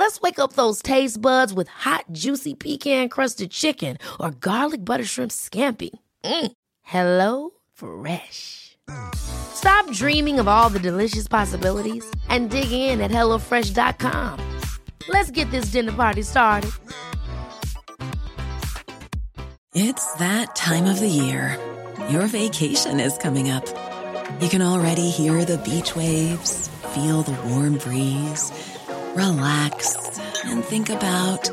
Let's wake up those taste buds with hot, juicy pecan crusted chicken or garlic butter shrimp scampi. Mm. Hello Fresh. Stop dreaming of all the delicious possibilities and dig in at HelloFresh.com. Let's get this dinner party started. It's that time of the year. Your vacation is coming up. You can already hear the beach waves, feel the warm breeze relax, and think about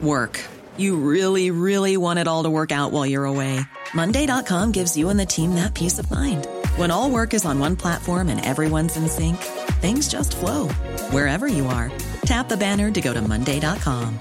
work. You really, really want it all to work out while you're away. Monday.com gives you and the team that peace of mind. When all work is on one platform and everyone's in sync, things just flow wherever you are. Tap the banner to go to Monday.com.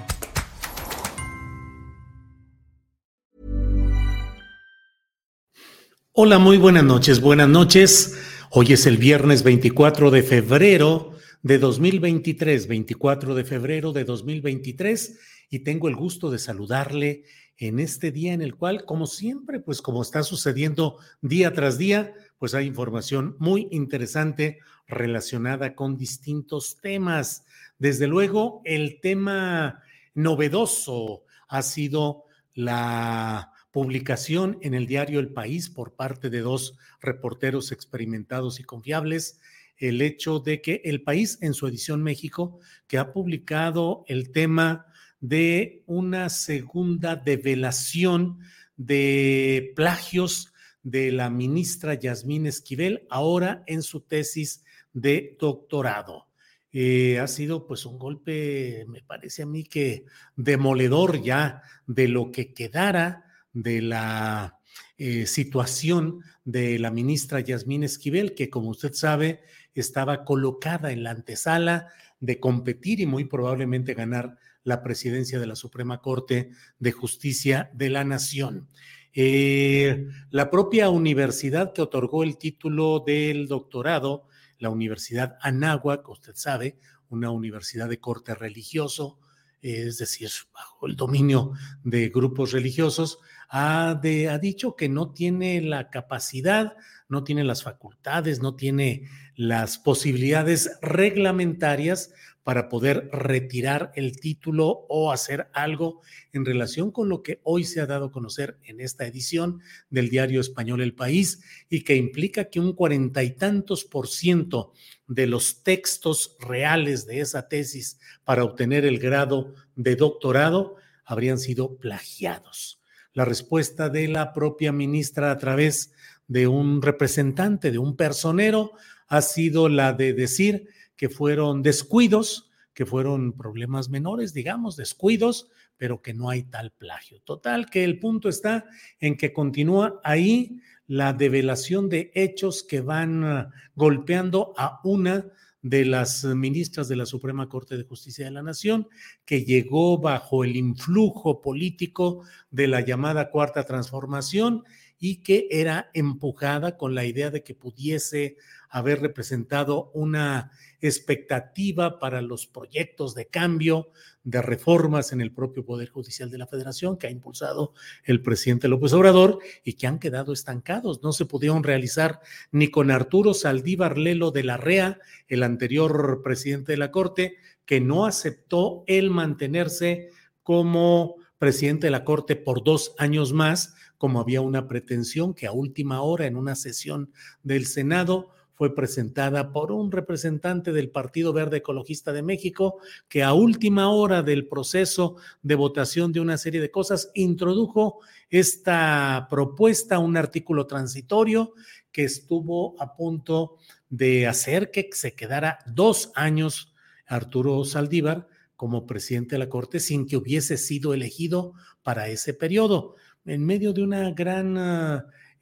Hola, muy buenas noches. Buenas noches. Hoy es el viernes 24 de febrero de 2023, 24 de febrero de 2023, y tengo el gusto de saludarle en este día en el cual, como siempre, pues como está sucediendo día tras día, pues hay información muy interesante relacionada con distintos temas. Desde luego, el tema novedoso ha sido la publicación en el diario El País por parte de dos reporteros experimentados y confiables el hecho de que el país en su edición México, que ha publicado el tema de una segunda develación de plagios de la ministra Yasmín Esquivel, ahora en su tesis de doctorado. Eh, ha sido pues un golpe, me parece a mí que demoledor ya de lo que quedara de la eh, situación de la ministra Yasmín Esquivel, que como usted sabe estaba colocada en la antesala de competir y muy probablemente ganar la presidencia de la Suprema Corte de Justicia de la Nación. Eh, la propia universidad que otorgó el título del doctorado, la Universidad Anáhuac, usted sabe, una universidad de corte religioso, es decir, bajo el dominio de grupos religiosos, ha, ha dicho que no tiene la capacidad, no tiene las facultades, no tiene las posibilidades reglamentarias para poder retirar el título o hacer algo en relación con lo que hoy se ha dado a conocer en esta edición del diario español El País y que implica que un cuarenta y tantos por ciento de los textos reales de esa tesis para obtener el grado de doctorado habrían sido plagiados. La respuesta de la propia ministra a través de un representante, de un personero, ha sido la de decir que fueron descuidos, que fueron problemas menores, digamos, descuidos, pero que no hay tal plagio. Total, que el punto está en que continúa ahí la develación de hechos que van ah, golpeando a una de las ministras de la Suprema Corte de Justicia de la Nación, que llegó bajo el influjo político de la llamada Cuarta Transformación y que era empujada con la idea de que pudiese haber representado una expectativa para los proyectos de cambio, de reformas en el propio Poder Judicial de la Federación que ha impulsado el presidente López Obrador y que han quedado estancados. No se pudieron realizar ni con Arturo Saldívar Lelo de la REA, el anterior presidente de la Corte, que no aceptó el mantenerse como presidente de la Corte por dos años más, como había una pretensión que a última hora en una sesión del Senado fue presentada por un representante del Partido Verde Ecologista de México que a última hora del proceso de votación de una serie de cosas introdujo esta propuesta, un artículo transitorio que estuvo a punto de hacer que se quedara dos años Arturo Saldívar como presidente de la Corte sin que hubiese sido elegido para ese periodo. En medio de una gran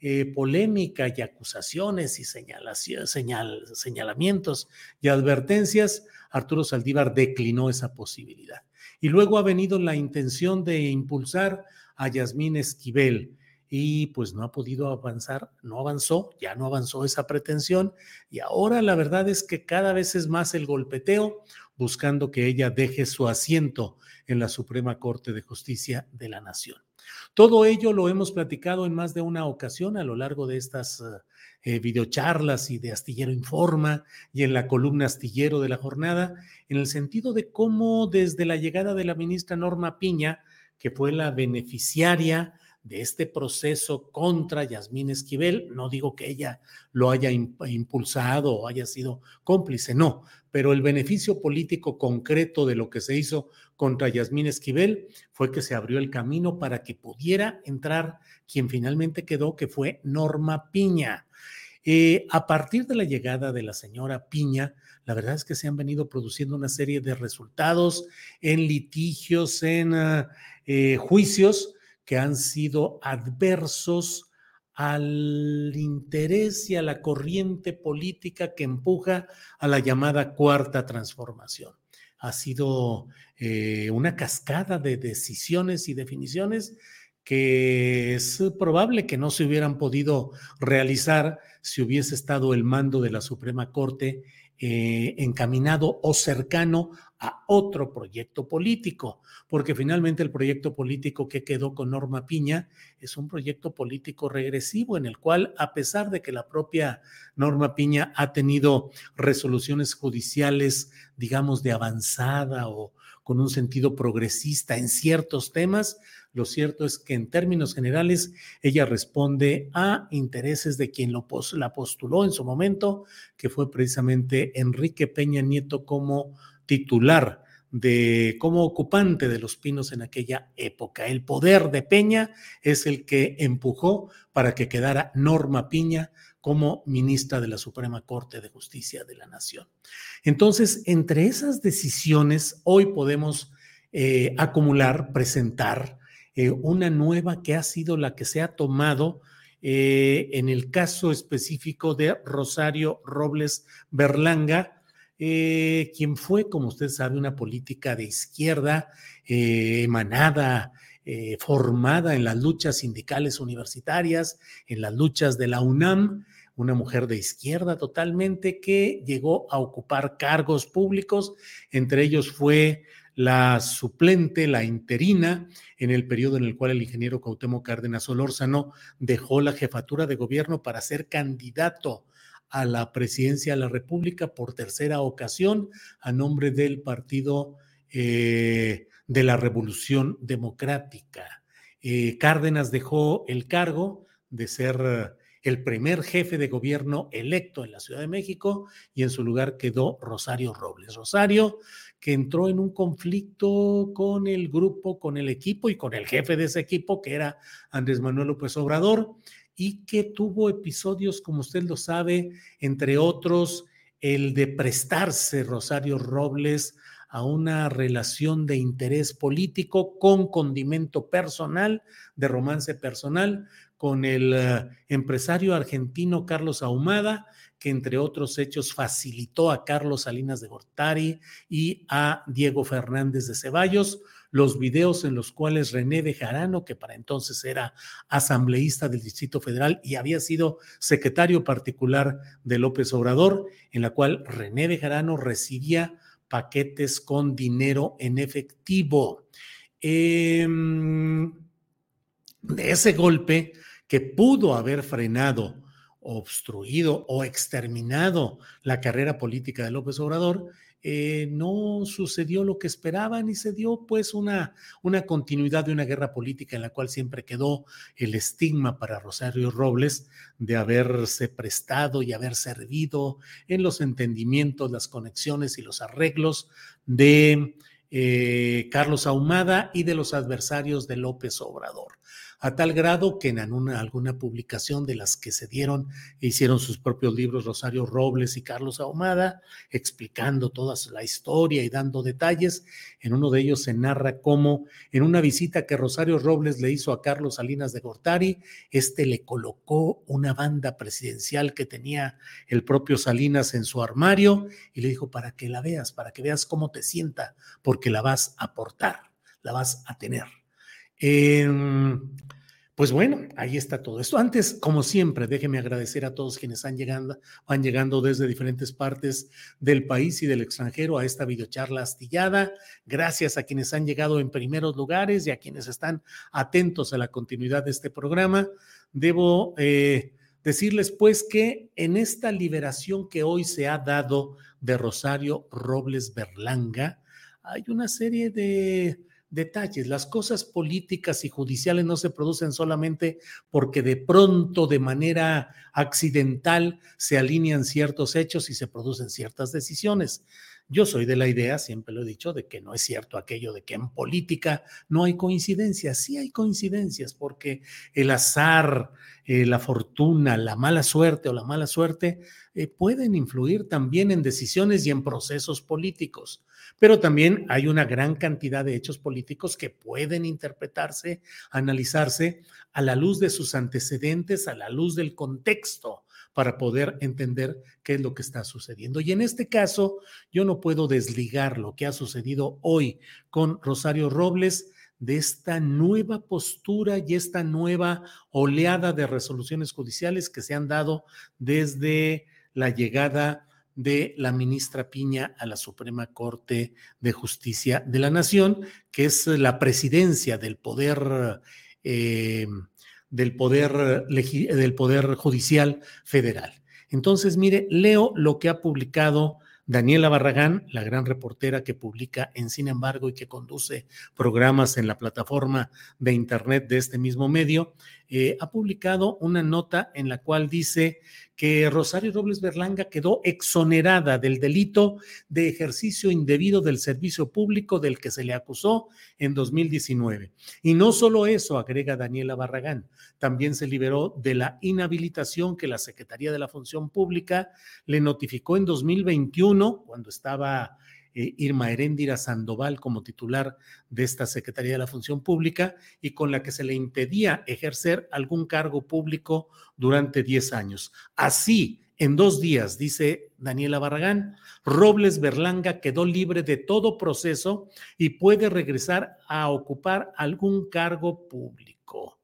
eh, polémica y acusaciones y señalamientos y advertencias, Arturo Saldívar declinó esa posibilidad. Y luego ha venido la intención de impulsar a Yasmín Esquivel y pues no ha podido avanzar, no avanzó, ya no avanzó esa pretensión y ahora la verdad es que cada vez es más el golpeteo buscando que ella deje su asiento en la Suprema Corte de Justicia de la Nación. Todo ello lo hemos platicado en más de una ocasión a lo largo de estas eh, videocharlas y de Astillero Informa y en la columna Astillero de la jornada, en el sentido de cómo desde la llegada de la ministra Norma Piña, que fue la beneficiaria de este proceso contra Yasmín Esquivel. No digo que ella lo haya impulsado o haya sido cómplice, no, pero el beneficio político concreto de lo que se hizo contra Yasmín Esquivel fue que se abrió el camino para que pudiera entrar quien finalmente quedó, que fue Norma Piña. Eh, a partir de la llegada de la señora Piña, la verdad es que se han venido produciendo una serie de resultados en litigios, en ah, eh, juicios, que han sido adversos al interés y a la corriente política que empuja a la llamada cuarta transformación. Ha sido eh, una cascada de decisiones y definiciones que es probable que no se hubieran podido realizar si hubiese estado el mando de la Suprema Corte eh, encaminado o cercano a otro proyecto político, porque finalmente el proyecto político que quedó con Norma Piña es un proyecto político regresivo en el cual, a pesar de que la propia Norma Piña ha tenido resoluciones judiciales, digamos, de avanzada o con un sentido progresista en ciertos temas, lo cierto es que en términos generales ella responde a intereses de quien la postuló en su momento, que fue precisamente Enrique Peña Nieto como titular de como ocupante de los pinos en aquella época. El poder de Peña es el que empujó para que quedara Norma Piña como ministra de la Suprema Corte de Justicia de la Nación. Entonces, entre esas decisiones, hoy podemos eh, acumular, presentar eh, una nueva que ha sido la que se ha tomado eh, en el caso específico de Rosario Robles Berlanga, eh, quien fue, como usted sabe, una política de izquierda emanada, formada en las luchas sindicales universitarias, en las luchas de la UNAM, una mujer de izquierda totalmente que llegó a ocupar cargos públicos, entre ellos fue la suplente, la interina, en el periodo en el cual el ingeniero Cautemo Cárdenas Solórzano dejó la jefatura de gobierno para ser candidato a la presidencia de la República por tercera ocasión a nombre del Partido eh, de la Revolución Democrática. Eh, Cárdenas dejó el cargo de ser el primer jefe de gobierno electo en la Ciudad de México y en su lugar quedó Rosario Robles. Rosario que entró en un conflicto con el grupo, con el equipo y con el jefe de ese equipo, que era Andrés Manuel López Obrador, y que tuvo episodios, como usted lo sabe, entre otros, el de prestarse Rosario Robles a una relación de interés político con condimento personal, de romance personal, con el eh, empresario argentino Carlos Ahumada, que entre otros hechos facilitó a Carlos Salinas de Gortari y a Diego Fernández de Ceballos los videos en los cuales René Bejarano, que para entonces era asambleísta del Distrito Federal y había sido secretario particular de López Obrador, en la cual René Bejarano recibía paquetes con dinero en efectivo. Em, de ese golpe que pudo haber frenado obstruido o exterminado la carrera política de López Obrador, eh, no sucedió lo que esperaban y se dio pues una, una continuidad de una guerra política en la cual siempre quedó el estigma para Rosario Robles de haberse prestado y haber servido en los entendimientos, las conexiones y los arreglos de eh, Carlos Ahumada y de los adversarios de López Obrador a tal grado que en alguna publicación de las que se dieron e hicieron sus propios libros Rosario Robles y Carlos Ahumada, explicando toda la historia y dando detalles, en uno de ellos se narra cómo en una visita que Rosario Robles le hizo a Carlos Salinas de Gortari, este le colocó una banda presidencial que tenía el propio Salinas en su armario y le dijo para que la veas, para que veas cómo te sienta, porque la vas a portar, la vas a tener. Pues bueno, ahí está todo esto. Antes, como siempre, déjeme agradecer a todos quienes han llegando, van llegando desde diferentes partes del país y del extranjero a esta videocharla astillada. Gracias a quienes han llegado en primeros lugares y a quienes están atentos a la continuidad de este programa. Debo eh, decirles pues que en esta liberación que hoy se ha dado de Rosario Robles Berlanga, hay una serie de detalles. Las cosas políticas y judiciales no se producen solamente porque de pronto, de manera accidental, se alinean ciertos hechos y se producen ciertas decisiones. Yo soy de la idea, siempre lo he dicho, de que no es cierto aquello de que en política no hay coincidencias. Sí hay coincidencias porque el azar, eh, la fortuna, la mala suerte o la mala suerte eh, pueden influir también en decisiones y en procesos políticos pero también hay una gran cantidad de hechos políticos que pueden interpretarse, analizarse a la luz de sus antecedentes, a la luz del contexto para poder entender qué es lo que está sucediendo. Y en este caso, yo no puedo desligar lo que ha sucedido hoy con Rosario Robles de esta nueva postura y esta nueva oleada de resoluciones judiciales que se han dado desde la llegada de la ministra Piña a la Suprema Corte de Justicia de la Nación, que es la presidencia del poder, eh, del poder, del poder judicial federal. Entonces, mire, leo lo que ha publicado Daniela Barragán, la gran reportera que publica en Sin embargo y que conduce programas en la plataforma de Internet de este mismo medio, eh, ha publicado una nota en la cual dice que Rosario Robles Berlanga quedó exonerada del delito de ejercicio indebido del servicio público del que se le acusó en 2019. Y no solo eso, agrega Daniela Barragán, también se liberó de la inhabilitación que la Secretaría de la Función Pública le notificó en 2021, cuando estaba eh, Irma Heréndira Sandoval como titular de esta Secretaría de la Función Pública y con la que se le impedía ejercer algún cargo público durante 10 años. Así, en dos días, dice Daniela Barragán, Robles Berlanga quedó libre de todo proceso y puede regresar a ocupar algún cargo público.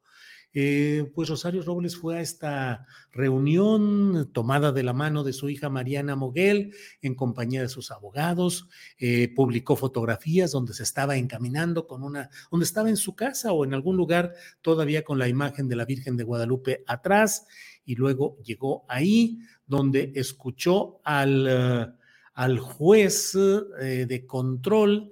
Eh, pues Rosario Robles fue a esta reunión tomada de la mano de su hija Mariana Moguel en compañía de sus abogados, eh, publicó fotografías donde se estaba encaminando con una, donde estaba en su casa o en algún lugar todavía con la imagen de la Virgen de Guadalupe atrás y luego llegó ahí donde escuchó al, eh, al juez de control.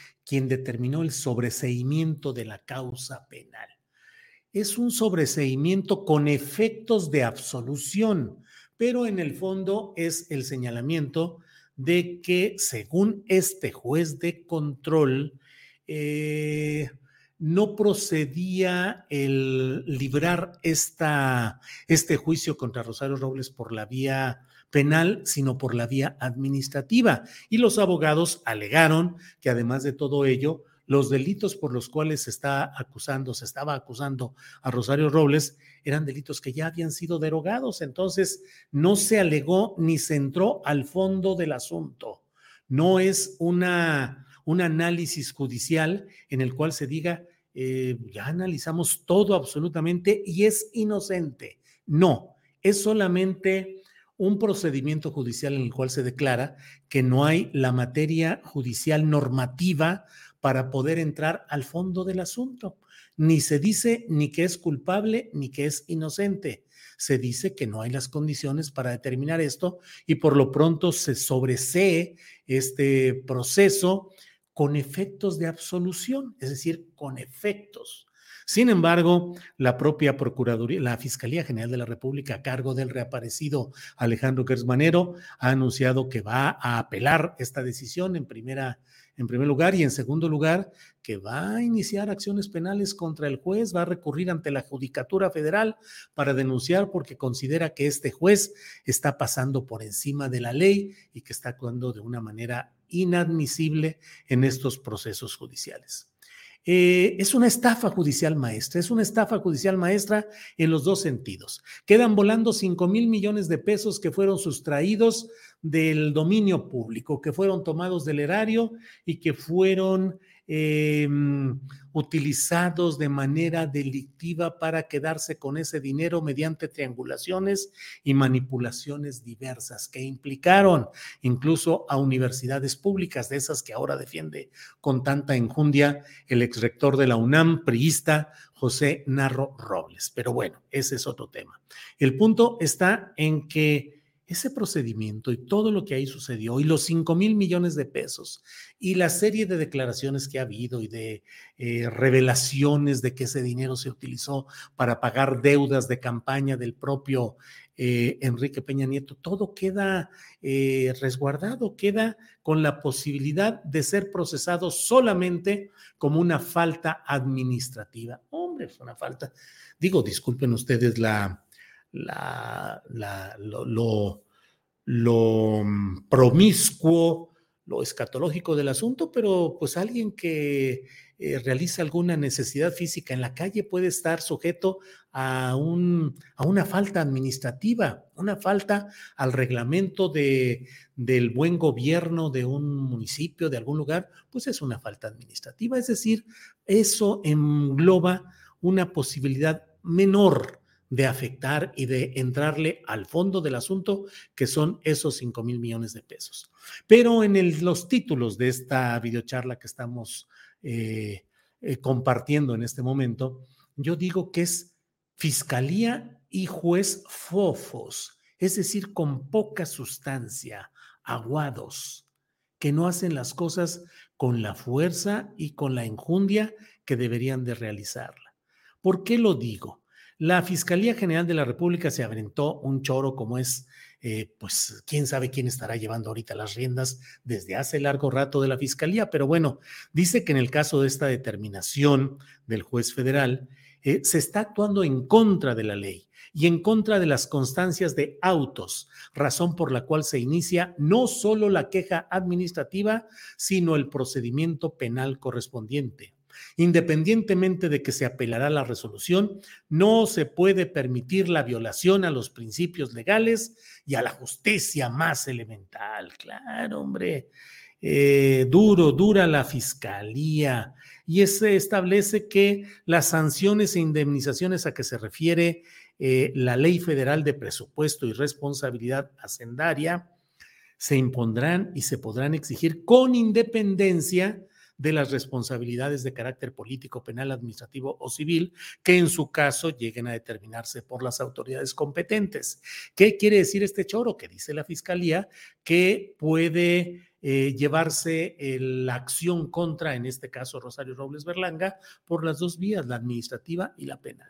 quien determinó el sobreseimiento de la causa penal. Es un sobreseimiento con efectos de absolución, pero en el fondo es el señalamiento de que según este juez de control, eh, no procedía el librar esta, este juicio contra Rosario Robles por la vía penal, sino por la vía administrativa. Y los abogados alegaron que además de todo ello, los delitos por los cuales se está acusando, se estaba acusando a Rosario Robles, eran delitos que ya habían sido derogados. Entonces, no se alegó ni se entró al fondo del asunto. No es una, un análisis judicial en el cual se diga eh, ya analizamos todo absolutamente y es inocente. No, es solamente un procedimiento judicial en el cual se declara que no hay la materia judicial normativa para poder entrar al fondo del asunto. Ni se dice ni que es culpable ni que es inocente. Se dice que no hay las condiciones para determinar esto y por lo pronto se sobresee este proceso con efectos de absolución, es decir, con efectos. Sin embargo, la propia Procuraduría, la Fiscalía General de la República, a cargo del reaparecido Alejandro Gersmanero, ha anunciado que va a apelar esta decisión en primera en primer lugar, y en segundo lugar, que va a iniciar acciones penales contra el juez, va a recurrir ante la Judicatura Federal para denunciar porque considera que este juez está pasando por encima de la ley y que está actuando de una manera inadmisible en estos procesos judiciales. Eh, es una estafa judicial maestra, es una estafa judicial maestra en los dos sentidos. Quedan volando 5 mil millones de pesos que fueron sustraídos del dominio público, que fueron tomados del erario y que fueron eh, utilizados de manera delictiva para quedarse con ese dinero mediante triangulaciones y manipulaciones diversas que implicaron incluso a universidades públicas, de esas que ahora defiende con tanta enjundia el exrector de la UNAM, priista José Narro Robles. Pero bueno, ese es otro tema. El punto está en que ese procedimiento y todo lo que ahí sucedió y los 5 mil millones de pesos y la serie de declaraciones que ha habido y de eh, revelaciones de que ese dinero se utilizó para pagar deudas de campaña del propio eh, Enrique Peña Nieto, todo queda eh, resguardado, queda con la posibilidad de ser procesado solamente como una falta administrativa. Hombre, es una falta. Digo, disculpen ustedes la la, lo, lo, mm, promiscuo, lo escatológico del asunto, pero pues alguien que eh, realiza alguna necesidad física en la calle puede estar sujeto a, un, a una falta administrativa, una falta al reglamento de, del buen gobierno de un municipio, de algún lugar, pues es una falta administrativa. Es decir, eso engloba una posibilidad menor de afectar y de entrarle al fondo del asunto, que son esos 5 mil millones de pesos. Pero en los títulos de esta videocharla que estamos eh, eh, compartiendo en este momento, yo digo que es fiscalía y juez fofos, es decir, con poca sustancia, aguados, que no hacen las cosas con la fuerza y con la enjundia que deberían de realizarla. ¿Por qué lo digo? La Fiscalía General de la República se aventó un choro como es, eh, pues quién sabe quién estará llevando ahorita las riendas desde hace largo rato de la Fiscalía, pero bueno, dice que en el caso de esta determinación del juez federal, eh, se está actuando en contra de la ley y en contra de las constancias de autos, razón por la cual se inicia no solo la queja administrativa, sino el procedimiento penal correspondiente. Independientemente de que se apelará la resolución, no se puede permitir la violación a los principios legales y a la justicia más elemental. Claro, hombre. Eh, duro, dura la fiscalía y se establece que las sanciones e indemnizaciones a que se refiere eh, la Ley Federal de Presupuesto y Responsabilidad Hacendaria se impondrán y se podrán exigir con independencia de las responsabilidades de carácter político, penal, administrativo o civil que en su caso lleguen a determinarse por las autoridades competentes. ¿Qué quiere decir este choro? Que dice la Fiscalía que puede eh, llevarse la acción contra, en este caso, Rosario Robles Berlanga, por las dos vías, la administrativa y la penal.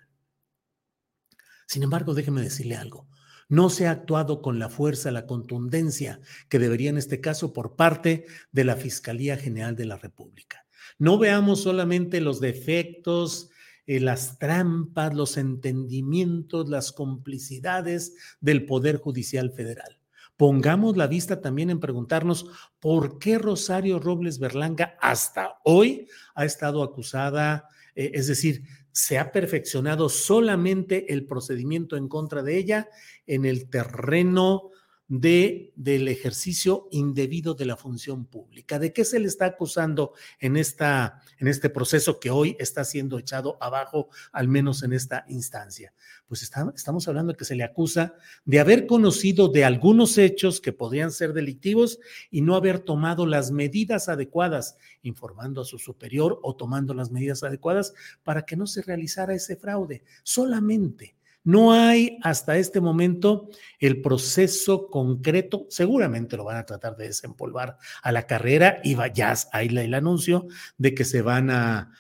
Sin embargo, déjeme decirle algo no se ha actuado con la fuerza, la contundencia que debería en este caso por parte de la Fiscalía General de la República. No veamos solamente los defectos, eh, las trampas, los entendimientos, las complicidades del Poder Judicial Federal. Pongamos la vista también en preguntarnos por qué Rosario Robles Berlanga hasta hoy ha estado acusada, eh, es decir, se ha perfeccionado solamente el procedimiento en contra de ella en el terreno de, del ejercicio indebido de la función pública. ¿De qué se le está acusando en, esta, en este proceso que hoy está siendo echado abajo, al menos en esta instancia? Pues estamos hablando de que se le acusa de haber conocido de algunos hechos que podrían ser delictivos y no haber tomado las medidas adecuadas, informando a su superior o tomando las medidas adecuadas para que no se realizara ese fraude. Solamente no hay hasta este momento el proceso concreto, seguramente lo van a tratar de desempolvar a la carrera y ya hay el anuncio de que se van a,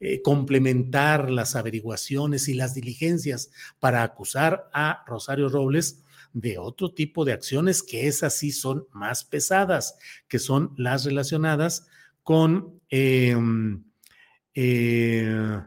eh, complementar las averiguaciones y las diligencias para acusar a Rosario Robles de otro tipo de acciones que esas sí son más pesadas, que son las relacionadas con... Em, eh,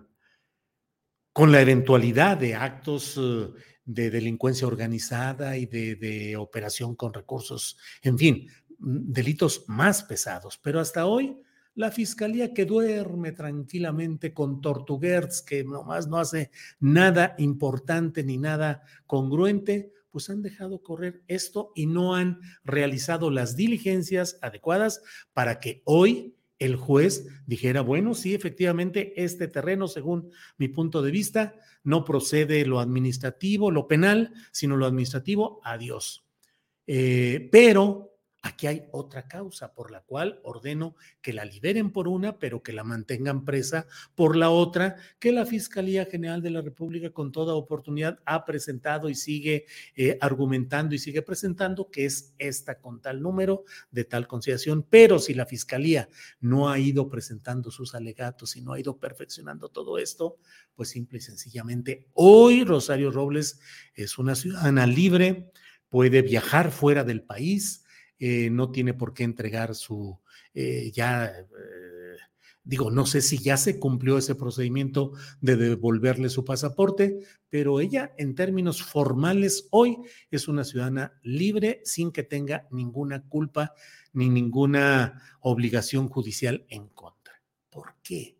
con la eventualidad de actos eh, de delincuencia organizada y de, operación con recursos, en fin, mm, delitos más pesados. Pero hasta hoy, la fiscalía que duerme tranquilamente con Tortuguerz, que nomás no hace nada importante ni nada congruente, pues han dejado correr esto y no han realizado las diligencias adecuadas para que hoy el juez dijera, bueno, sí, efectivamente, este terreno, según mi punto de vista, no procede lo administrativo, lo penal, sino lo administrativo, adiós. Eh, pero Aquí hay otra causa por la cual ordeno que la liberen por una, pero que la mantengan presa por la otra, que la Fiscalía General de la República con toda oportunidad ha presentado y sigue eh, argumentando y sigue presentando, que es esta con tal número de tal conciliación. Pero si la Fiscalía no ha ido presentando sus alegatos y no ha ido perfeccionando todo esto, pues simple y sencillamente hoy Rosario Robles es una ciudadana libre, puede viajar fuera del país eh, no tiene por qué entregar su, eh, ya, eh, digo, no sé si ya se cumplió ese procedimiento de devolverle su pasaporte, pero ella en términos formales hoy es una ciudadana libre sin que tenga ninguna culpa ni ninguna obligación judicial en contra. ¿Por qué?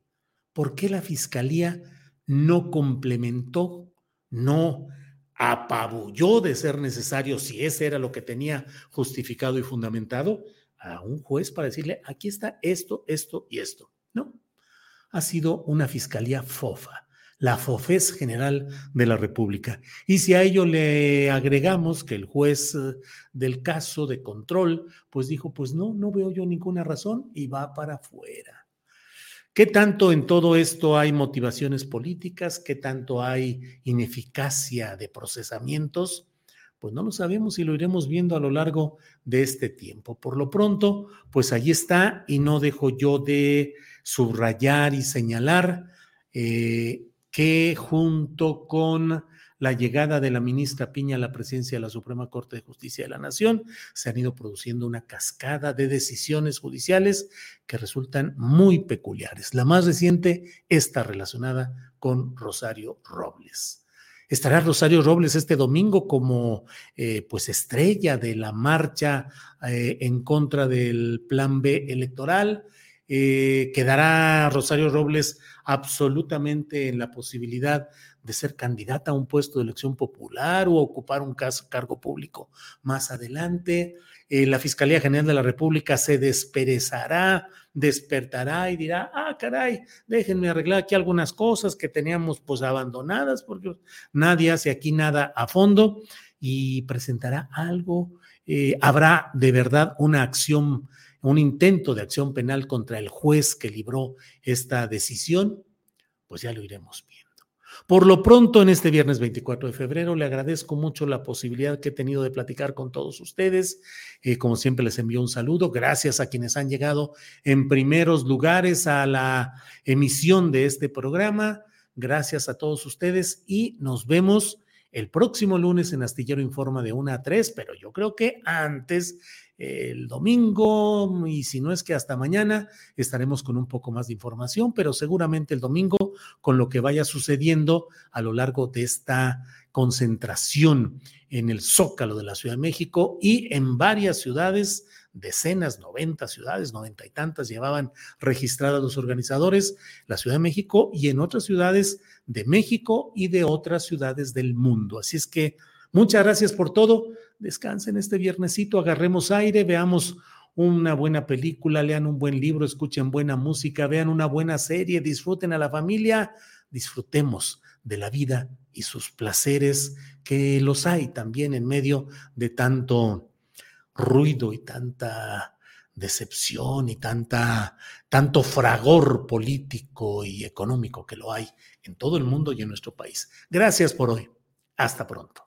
¿Por qué la fiscalía no complementó, no apabulló de ser necesario, si ese era lo que tenía justificado y fundamentado, a un juez para decirle, aquí está esto, esto y esto. No, ha sido una fiscalía fofa, la fofez general de la República. Y si a ello le agregamos que el juez eh, del caso de control, pues dijo, pues no, no veo yo ninguna razón y va para afuera. ¿Qué tanto en todo esto hay motivaciones políticas? ¿Qué tanto hay ineficacia de procesamientos? Pues no lo sabemos y lo iremos viendo a lo largo de este tiempo. Por lo pronto, pues allí está y no dejo yo de subrayar y señalar eh, que junto con la llegada de la ministra Piña a la presidencia de la Suprema Corte de Justicia de la Nación, se han ido produciendo una cascada de decisiones judiciales que resultan muy peculiares. La más reciente está relacionada con Rosario Robles. Estará Rosario Robles este domingo como eh, pues estrella de la marcha eh, en contra del plan B electoral. Eh, quedará Rosario Robles absolutamente en la posibilidad de ser candidata a un puesto de elección popular o ocupar un cargo público más adelante. Eh, la Fiscalía General de la República se desperezará, despertará y dirá, ah, caray, déjenme arreglar aquí algunas cosas que teníamos pues abandonadas porque nadie hace aquí nada a fondo y presentará algo. Eh, habrá de verdad una acción, un intento de acción penal contra el juez que libró esta decisión, pues ya lo iremos viendo. Por lo pronto, en este viernes 24 de febrero, le agradezco mucho la posibilidad que he tenido de platicar con todos ustedes. Eh, como siempre, les envío un saludo. Gracias a quienes han llegado en primeros lugares a la emisión de este programa. Gracias a todos ustedes y nos vemos el próximo lunes en Astillero Informa de 1 a 3, pero yo creo que antes el domingo y si no es que hasta mañana estaremos con un poco más de información, pero seguramente el domingo con lo que vaya sucediendo a lo largo de esta concentración en el Zócalo de la Ciudad de México y en varias ciudades, decenas, noventa ciudades, noventa y tantas llevaban registradas los organizadores, la Ciudad de México y en otras ciudades de México y de otras ciudades del mundo. Así es que Muchas gracias por todo. Descansen este viernesito, agarremos aire, veamos una buena película, lean un buen libro, escuchen buena música, vean una buena serie, disfruten a la familia, disfrutemos de la vida y sus placeres, que los hay también en medio de tanto ruido y tanta decepción y tanta, tanto fragor político y económico que lo hay en todo el mundo y en nuestro país. Gracias por hoy. Hasta pronto.